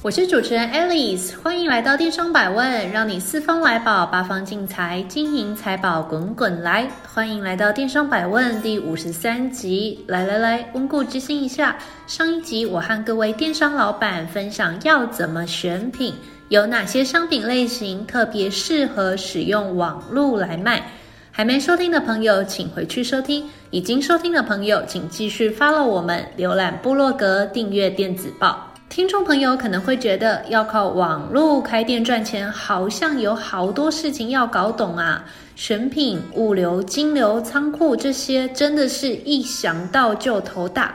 我是主持人 Alice，欢迎来到电商百问，让你四方来宝，八方进财，金银财宝滚滚来。欢迎来到电商百问第五十三集，来来来，温故知新一下。上一集我和各位电商老板分享要怎么选品，有哪些商品类型特别适合使用网络来卖。还没收听的朋友，请回去收听；已经收听的朋友，请继续 follow 我们，浏览部落格，订阅电子报。听众朋友可能会觉得，要靠网络开店赚钱，好像有好多事情要搞懂啊！选品、物流、金流、仓库这些，真的是一想到就头大。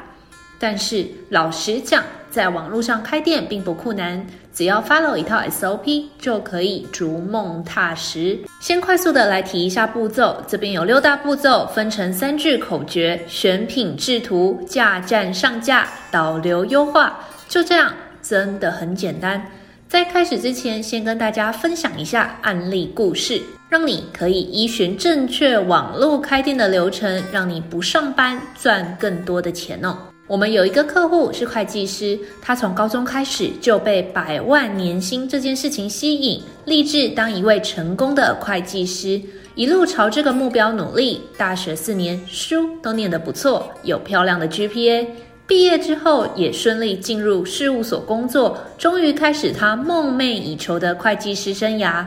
但是老实讲，在网络上开店并不困难，只要 follow 一套 SOP 就可以逐梦踏实。先快速的来提一下步骤，这边有六大步骤，分成三句口诀：选品、制图、架站、上架、导流、优化。就这样，真的很简单。在开始之前，先跟大家分享一下案例故事，让你可以依循正确网络开店的流程，让你不上班赚更多的钱哦。我们有一个客户是会计师，他从高中开始就被百万年薪这件事情吸引，立志当一位成功的会计师，一路朝这个目标努力。大学四年书都念得不错，有漂亮的 GPA。毕业之后也顺利进入事务所工作，终于开始他梦寐以求的会计师生涯。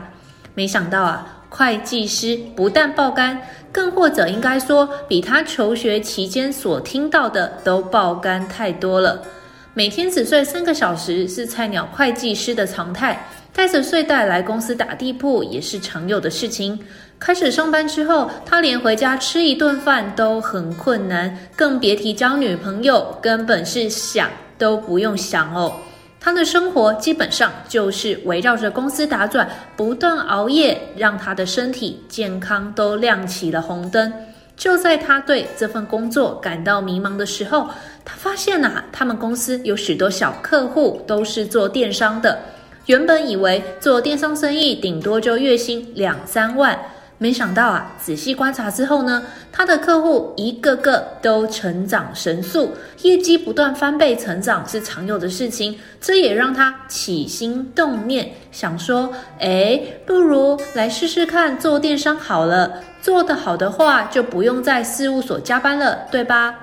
没想到啊，会计师不但爆肝，更或者应该说，比他求学期间所听到的都爆肝太多了。每天只睡三个小时是菜鸟会计师的常态。带着睡袋来公司打地铺也是常有的事情。开始上班之后，他连回家吃一顿饭都很困难，更别提交女朋友，根本是想都不用想哦。他的生活基本上就是围绕着公司打转，不断熬夜，让他的身体健康都亮起了红灯。就在他对这份工作感到迷茫的时候，他发现啊，他们公司有许多小客户都是做电商的。原本以为做电商生意顶多就月薪两三万，没想到啊，仔细观察之后呢，他的客户一个个都成长神速，业绩不断翻倍成长是常有的事情。这也让他起心动念，想说，诶，不如来试试看做电商好了，做得好的话就不用在事务所加班了，对吧？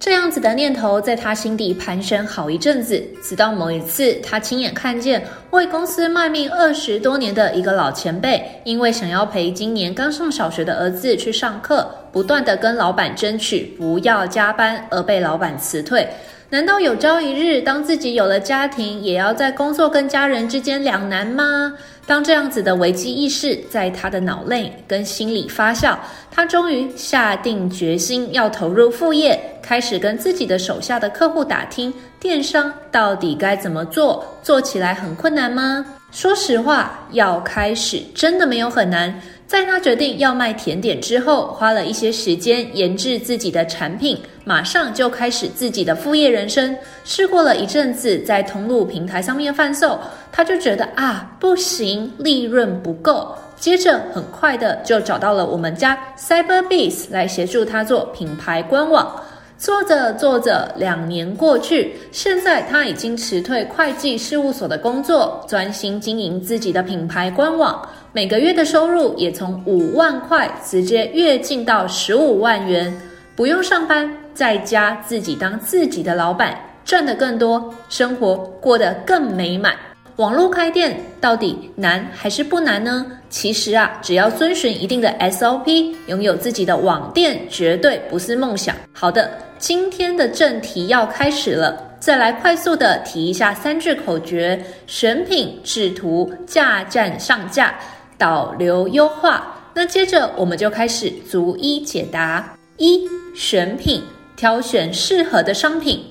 这样子的念头在他心底盘旋好一阵子，直到某一次，他亲眼看见为公司卖命二十多年的一个老前辈，因为想要陪今年刚上小学的儿子去上课，不断地跟老板争取不要加班，而被老板辞退。难道有朝一日，当自己有了家庭，也要在工作跟家人之间两难吗？当这样子的危机意识在他的脑内跟心里发酵，他终于下定决心要投入副业，开始跟自己的手下的客户打听电商到底该怎么做，做起来很困难吗？说实话，要开始真的没有很难。在他决定要卖甜点之后，花了一些时间研制自己的产品，马上就开始自己的副业人生。试过了一阵子，在通路平台上面贩售，他就觉得啊，不行，利润不够。接着很快的就找到了我们家 Cyberbiz 来协助他做品牌官网。做着做着，两年过去，现在他已经辞退会计事务所的工作，专心经营自己的品牌官网。每个月的收入也从五万块直接跃进到十五万元，不用上班，在家自己当自己的老板，赚得更多，生活过得更美满。网络开店到底难还是不难呢？其实啊，只要遵循一定的 SOP，拥有自己的网店绝对不是梦想。好的，今天的正题要开始了，再来快速的提一下三句口诀：选品、制图、架站上架、导流优化。那接着我们就开始逐一解答。一、选品，挑选适合的商品。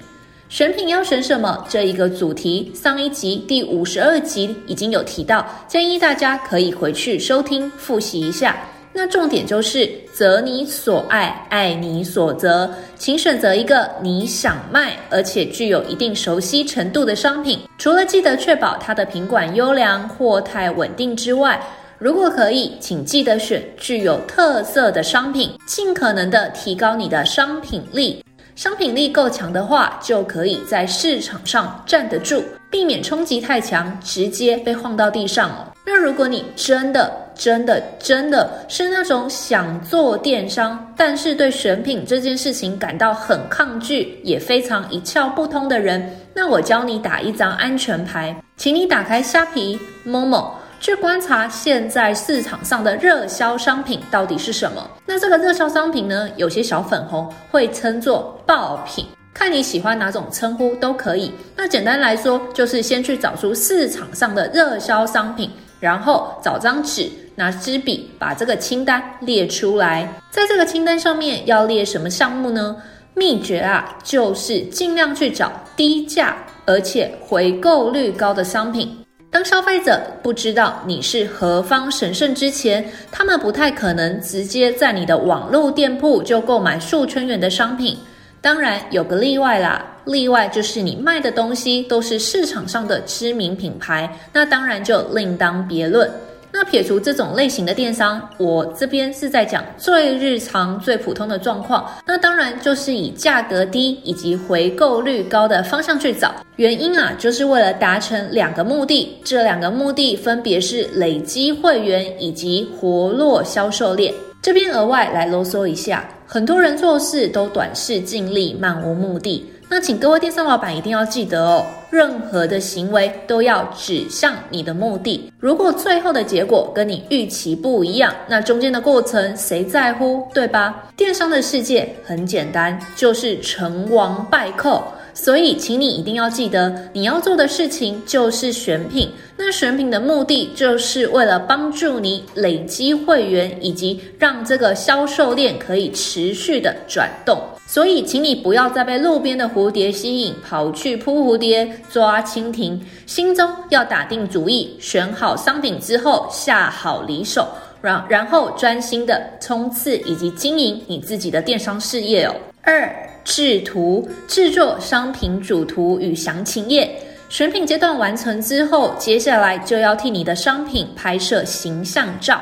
选品要选什么？这一个主题，上一集第五十二集已经有提到，建议大家可以回去收听复习一下。那重点就是择你所爱，爱你所择，请选择一个你想卖而且具有一定熟悉程度的商品。除了记得确保它的品管优良、货态稳定之外，如果可以，请记得选具有特色的商品，尽可能的提高你的商品力。商品力够强的话，就可以在市场上站得住，避免冲击太强，直接被晃到地上哦。那如果你真的、真的、真的是那种想做电商，但是对选品这件事情感到很抗拒，也非常一窍不通的人，那我教你打一张安全牌，请你打开虾皮、某某。去观察现在市场上的热销商品到底是什么？那这个热销商品呢，有些小粉红会称作爆品，看你喜欢哪种称呼都可以。那简单来说，就是先去找出市场上的热销商品，然后找张纸，拿支笔把这个清单列出来。在这个清单上面要列什么项目呢？秘诀啊，就是尽量去找低价而且回购率高的商品。当消费者不知道你是何方神圣之前，他们不太可能直接在你的网络店铺就购买数千元的商品。当然有个例外啦，例外就是你卖的东西都是市场上的知名品牌，那当然就另当别论。那撇除这种类型的电商，我这边是在讲最日常、最普通的状况。那当然就是以价格低以及回购率高的方向去找。原因啊，就是为了达成两个目的。这两个目的分别是累积会员以及活络销售链。这边额外来啰嗦一下，很多人做事都短视尽力、漫无目的。那请各位电商老板一定要记得哦，任何的行为都要指向你的目的。如果最后的结果跟你预期不一样，那中间的过程谁在乎，对吧？电商的世界很简单，就是成王败寇。所以，请你一定要记得，你要做的事情就是选品。那选品的目的，就是为了帮助你累积会员，以及让这个销售链可以持续的转动。所以，请你不要再被路边的蝴蝶吸引，跑去扑蝴蝶、抓蜻蜓。心中要打定主意，选好商品之后，下好离手，然然后专心的冲刺以及经营你自己的电商事业哦。二。制图，制作商品主图与详情页。选品阶段完成之后，接下来就要替你的商品拍摄形象照。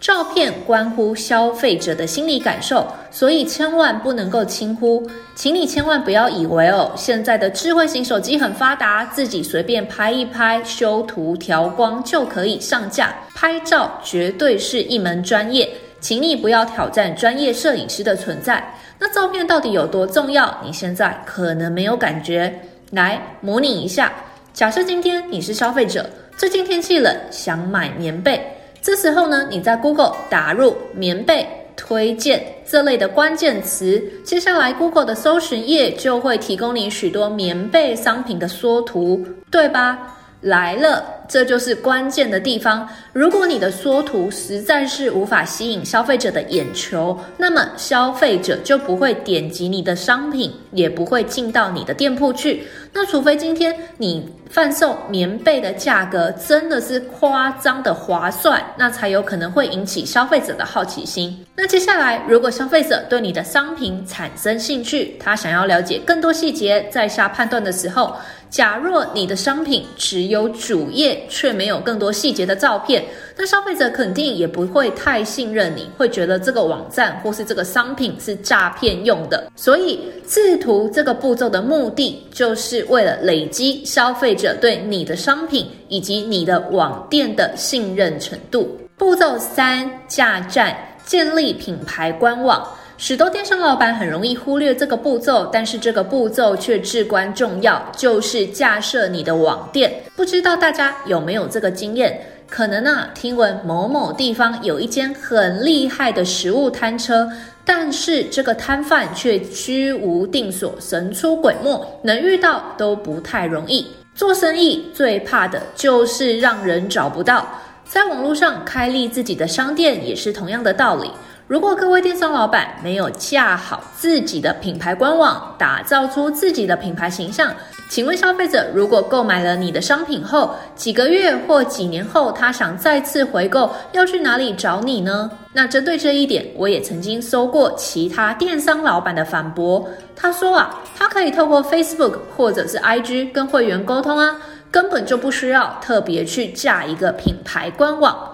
照片关乎消费者的心理感受，所以千万不能够轻忽。请你千万不要以为哦，现在的智慧型手机很发达，自己随便拍一拍、修图、调光就可以上架。拍照绝对是一门专业，请你不要挑战专业摄影师的存在。那照片到底有多重要？你现在可能没有感觉。来模拟一下，假设今天你是消费者，最近天气冷，想买棉被。这时候呢，你在 Google 打入“棉被推荐”这类的关键词，接下来 Google 的搜寻页就会提供你许多棉被商品的缩图，对吧？来了，这就是关键的地方。如果你的缩图实在是无法吸引消费者的眼球，那么消费者就不会点击你的商品，也不会进到你的店铺去。那除非今天你贩售棉被的价格真的是夸张的划算，那才有可能会引起消费者的好奇心。那接下来，如果消费者对你的商品产生兴趣，他想要了解更多细节，在下判断的时候。假若你的商品只有主页却没有更多细节的照片，那消费者肯定也不会太信任你，会觉得这个网站或是这个商品是诈骗用的。所以制图这个步骤的目的，就是为了累积消费者对你的商品以及你的网店的信任程度。步骤三：架站，建立品牌官网。许多电商老板很容易忽略这个步骤，但是这个步骤却至关重要，就是架设你的网店。不知道大家有没有这个经验？可能啊，听闻某某地方有一间很厉害的食物摊车，但是这个摊贩却居无定所，神出鬼没，能遇到都不太容易。做生意最怕的就是让人找不到，在网络上开立自己的商店也是同样的道理。如果各位电商老板没有架好自己的品牌官网，打造出自己的品牌形象，请问消费者如果购买了你的商品后，几个月或几年后，他想再次回购，要去哪里找你呢？那针对这一点，我也曾经收过其他电商老板的反驳。他说啊，他可以透过 Facebook 或者是 IG 跟会员沟通啊，根本就不需要特别去架一个品牌官网。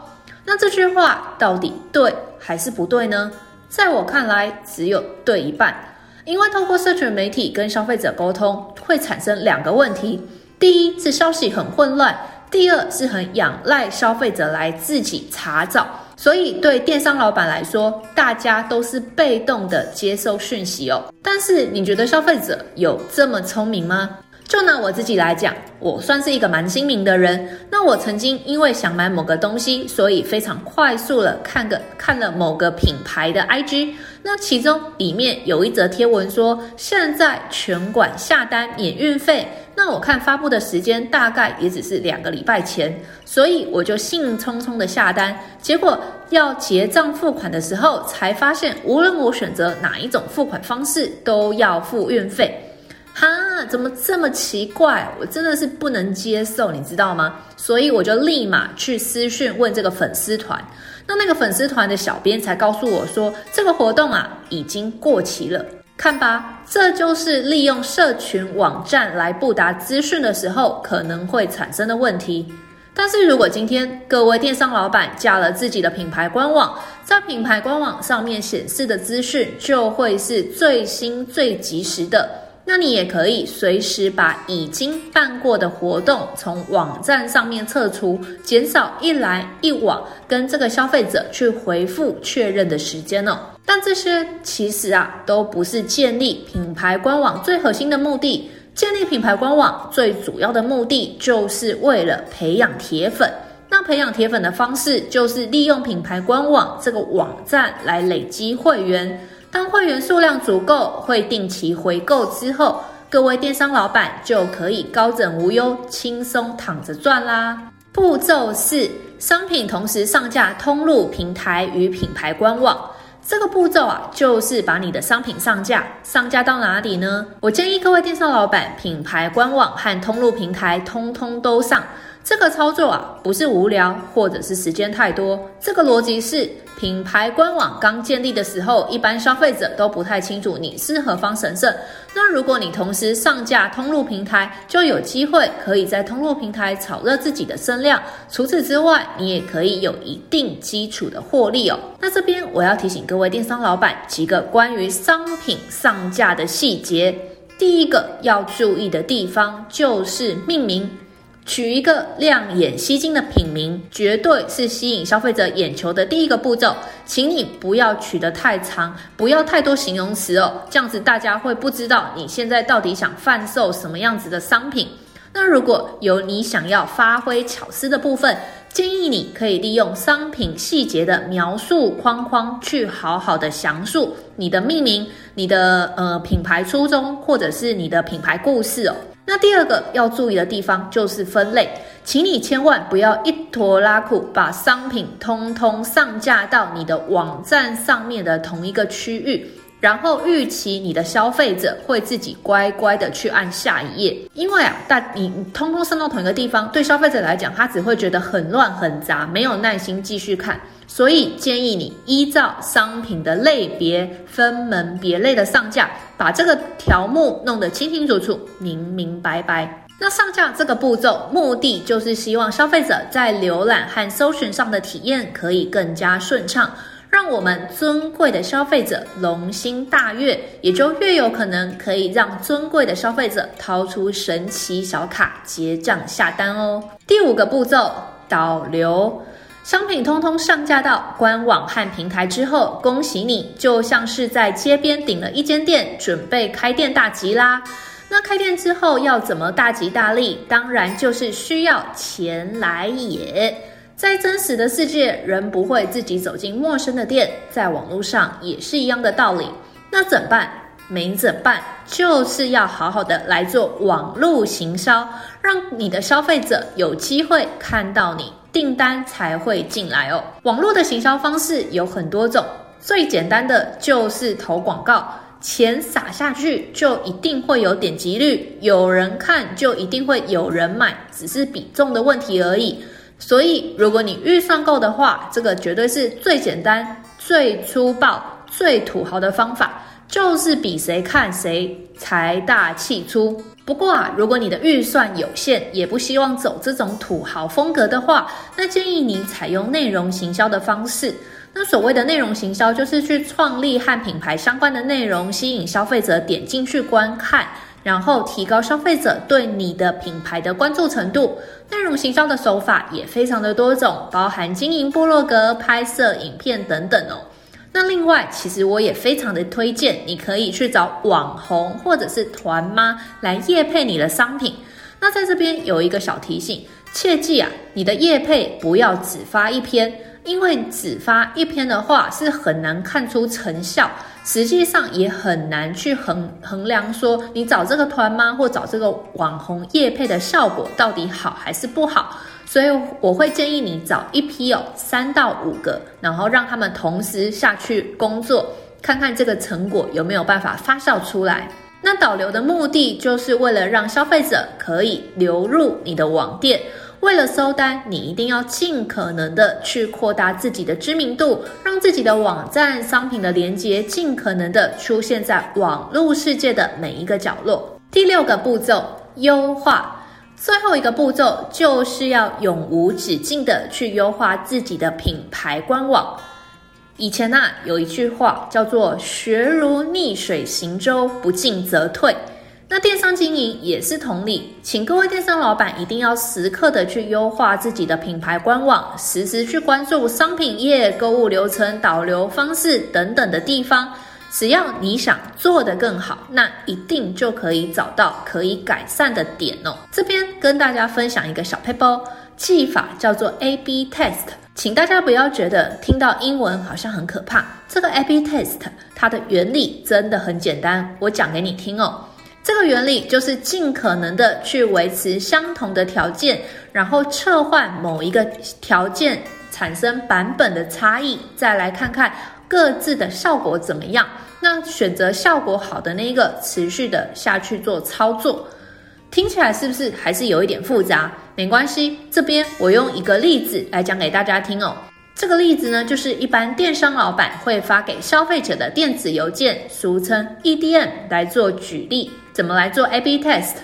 那这句话到底对还是不对呢？在我看来，只有对一半。因为透过社群媒体跟消费者沟通，会产生两个问题：第一是消息很混乱；第二是很仰赖消费者来自己查找。所以对电商老板来说，大家都是被动的接受讯息哦。但是你觉得消费者有这么聪明吗？就拿我自己来讲，我算是一个蛮精明的人。那我曾经因为想买某个东西，所以非常快速的看个看了某个品牌的 IG。那其中里面有一则贴文说，现在全馆下单免运费。那我看发布的时间大概也只是两个礼拜前，所以我就兴冲冲的下单。结果要结账付款的时候，才发现无论我选择哪一种付款方式，都要付运费。哈，怎么这么奇怪？我真的是不能接受，你知道吗？所以我就立马去私讯问这个粉丝团，那那个粉丝团的小编才告诉我说，这个活动啊已经过期了。看吧，这就是利用社群网站来布达资讯的时候可能会产生的问题。但是如果今天各位电商老板加了自己的品牌官网，在品牌官网上面显示的资讯就会是最新最及时的。那你也可以随时把已经办过的活动从网站上面撤除，减少一来一往跟这个消费者去回复确认的时间哦。但这些其实啊都不是建立品牌官网最核心的目的。建立品牌官网最主要的目的就是为了培养铁粉。那培养铁粉的方式就是利用品牌官网这个网站来累积会员。当会员数量足够，会定期回购之后，各位电商老板就可以高枕无忧，轻松躺着赚啦。步骤四：商品同时上架通路平台与品牌官网。这个步骤啊，就是把你的商品上架，上架到哪里呢？我建议各位电商老板，品牌官网和通路平台通通都上。这个操作啊，不是无聊，或者是时间太多。这个逻辑是，品牌官网刚建立的时候，一般消费者都不太清楚你是何方神圣。那如果你同时上架通路平台，就有机会可以在通路平台炒热自己的声量。除此之外，你也可以有一定基础的获利哦。那这边我要提醒各位电商老板几个关于商品上架的细节。第一个要注意的地方就是命名。取一个亮眼吸睛的品名，绝对是吸引消费者眼球的第一个步骤。请你不要取得太长，不要太多形容词哦，这样子大家会不知道你现在到底想贩售什么样子的商品。那如果有你想要发挥巧思的部分，建议你可以利用商品细节的描述框框去好好的详述你的命名、你的呃品牌初衷，或者是你的品牌故事哦。那第二个要注意的地方就是分类，请你千万不要一拖拉库把商品通通上架到你的网站上面的同一个区域，然后预期你的消费者会自己乖乖的去按下一页，因为啊，但你通通上到同一个地方，对消费者来讲，他只会觉得很乱很杂，没有耐心继续看。所以建议你依照商品的类别分门别类的上架，把这个条目弄得清清楚楚、明明白白。那上架这个步骤，目的就是希望消费者在浏览和搜寻上的体验可以更加顺畅，让我们尊贵的消费者龙心大悦，也就越有可能可以让尊贵的消费者掏出神奇小卡结账下单哦。第五个步骤，导流。商品通通上架到官网和平台之后，恭喜你，就像是在街边顶了一间店，准备开店大吉啦。那开店之后要怎么大吉大利？当然就是需要钱来也。在真实的世界，人不会自己走进陌生的店，在网络上也是一样的道理。那怎么办？没怎么办，就是要好好的来做网络行销，让你的消费者有机会看到你。订单才会进来哦。网络的行销方式有很多种，最简单的就是投广告，钱撒下去就一定会有点击率，有人看就一定会有人买，只是比重的问题而已。所以，如果你预算够的话，这个绝对是最简单、最粗暴、最土豪的方法，就是比谁看谁财大气粗。不过啊，如果你的预算有限，也不希望走这种土豪风格的话，那建议你采用内容行销的方式。那所谓的内容行销，就是去创立和品牌相关的内容，吸引消费者点进去观看，然后提高消费者对你的品牌的关注程度。内容行销的手法也非常的多种，包含经营部落格、拍摄影片等等哦。那另外，其实我也非常的推荐，你可以去找网红或者是团妈来夜配你的商品。那在这边有一个小提醒，切记啊，你的夜配不要只发一篇，因为只发一篇的话是很难看出成效，实际上也很难去衡衡量说你找这个团妈或找这个网红业配的效果到底好还是不好。所以我会建议你找一批哦，三到五个，然后让他们同时下去工作，看看这个成果有没有办法发酵出来。那导流的目的就是为了让消费者可以流入你的网店，为了收单，你一定要尽可能的去扩大自己的知名度，让自己的网站商品的连接尽可能的出现在网络世界的每一个角落。第六个步骤，优化。最后一个步骤就是要永无止境的去优化自己的品牌官网。以前啊，有一句话叫做“学如逆水行舟，不进则退”。那电商经营也是同理，请各位电商老板一定要时刻的去优化自己的品牌官网，时时去关注商品页、购物流程、导流方式等等的地方。只要你想做得更好，那一定就可以找到可以改善的点哦。这边跟大家分享一个小撇步，技法叫做 A/B test，请大家不要觉得听到英文好像很可怕。这个 A/B test 它的原理真的很简单，我讲给你听哦。这个原理就是尽可能的去维持相同的条件，然后撤换某一个条件，产生版本的差异，再来看看。各自的效果怎么样？那选择效果好的那一个，持续的下去做操作，听起来是不是还是有一点复杂？没关系，这边我用一个例子来讲给大家听哦。这个例子呢，就是一般电商老板会发给消费者的电子邮件，俗称 EDM 来做举例，怎么来做 A/B test？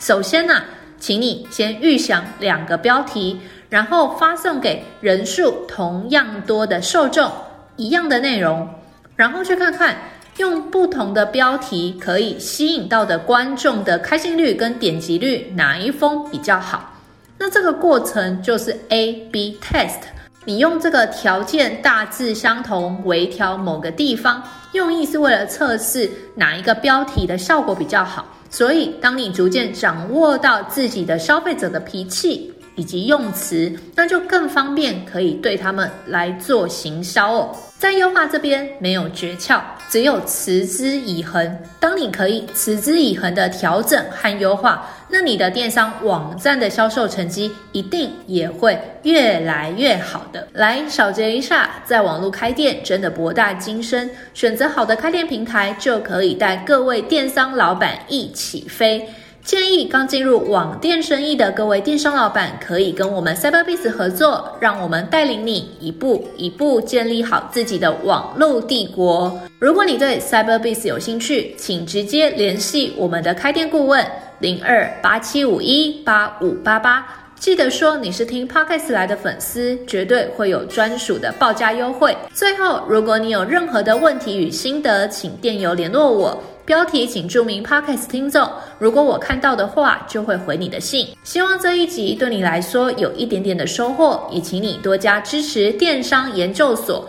首先呢、啊，请你先预想两个标题，然后发送给人数同样多的受众。一样的内容，然后去看看用不同的标题可以吸引到的观众的开信率跟点击率哪一封比较好？那这个过程就是 A/B test。你用这个条件大致相同，微调某个地方，用意是为了测试哪一个标题的效果比较好。所以，当你逐渐掌握到自己的消费者的脾气，以及用词，那就更方便可以对他们来做行销哦。在优化这边没有诀窍，只有持之以恒。当你可以持之以恒的调整和优化，那你的电商网站的销售成绩一定也会越来越好的。来，小结一下，在网络开店真的博大精深，选择好的开店平台就可以带各位电商老板一起飞。建议刚进入网店生意的各位电商老板，可以跟我们 Cyberbiz 合作，让我们带领你一步一步建立好自己的网络帝国。如果你对 Cyberbiz 有兴趣，请直接联系我们的开店顾问零二八七五一八五八八，记得说你是听 Podcast 来的粉丝，绝对会有专属的报价优惠。最后，如果你有任何的问题与心得，请电邮联络我。标题请注明 Podcast 听众，如果我看到的话，就会回你的信。希望这一集对你来说有一点点的收获，也请你多加支持电商研究所，